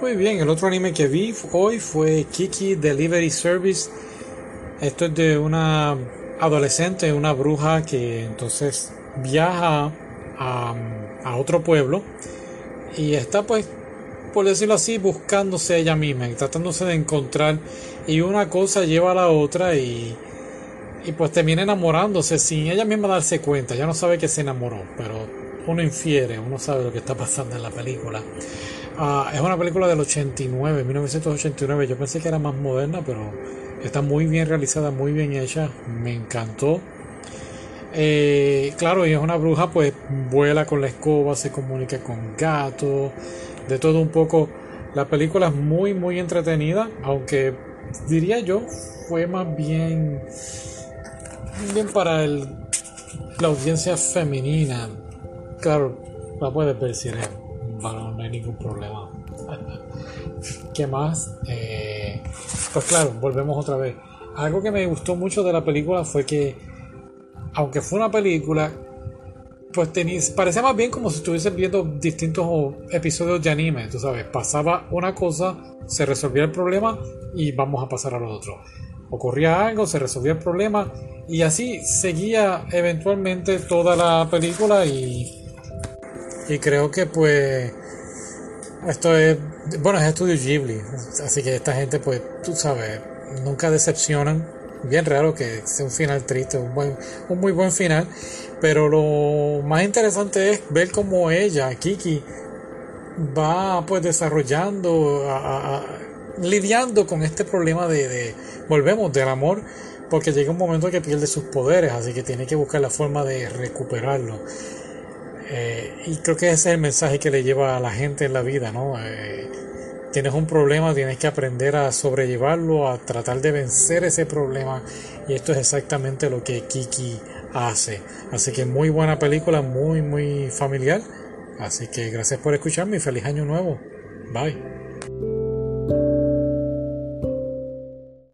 Muy bien, el otro anime que vi hoy fue Kiki Delivery Service. Esto es de una adolescente, una bruja que entonces viaja a, otro pueblo y está pues por decirlo así, buscándose ella misma, tratándose de encontrar y una cosa lleva a la otra y, y pues termina enamorándose sin ella misma darse cuenta, ya no sabe que se enamoró, pero uno infiere, uno sabe lo que está pasando en la película. Ah, es una película del 89, 1989, yo pensé que era más moderna, pero está muy bien realizada, muy bien hecha, me encantó. Eh, claro, y es una bruja, pues vuela con la escoba, se comunica con gatos, de todo un poco. La película es muy, muy entretenida, aunque diría yo fue más bien, bien para el, la audiencia femenina. Claro, la puedes ver si no hay ningún problema. ¿Qué más? Eh, pues claro, volvemos otra vez. Algo que me gustó mucho de la película fue que, aunque fue una película, pues tenis, parecía más bien como si estuviesen viendo distintos episodios de anime, tú sabes, pasaba una cosa, se resolvía el problema y vamos a pasar a lo otro. Ocurría algo, se resolvía el problema y así seguía eventualmente toda la película y, y creo que pues esto es, bueno, es estudio Ghibli, así que esta gente pues tú sabes, nunca decepcionan bien raro que sea un final triste, un, buen, un muy buen final. Pero lo más interesante es ver cómo ella, Kiki, va pues desarrollando, lidiando con este problema de, volvemos, del amor, porque llega un momento que pierde sus poderes, así que tiene que buscar la forma de recuperarlo. Eh, y creo que ese es el mensaje que le lleva a la gente en la vida, ¿no? Eh, tienes un problema, tienes que aprender a sobrellevarlo, a tratar de vencer ese problema. Y esto es exactamente lo que Kiki hace. Así que muy buena película, muy, muy familiar. Así que gracias por escucharme y feliz año nuevo. Bye.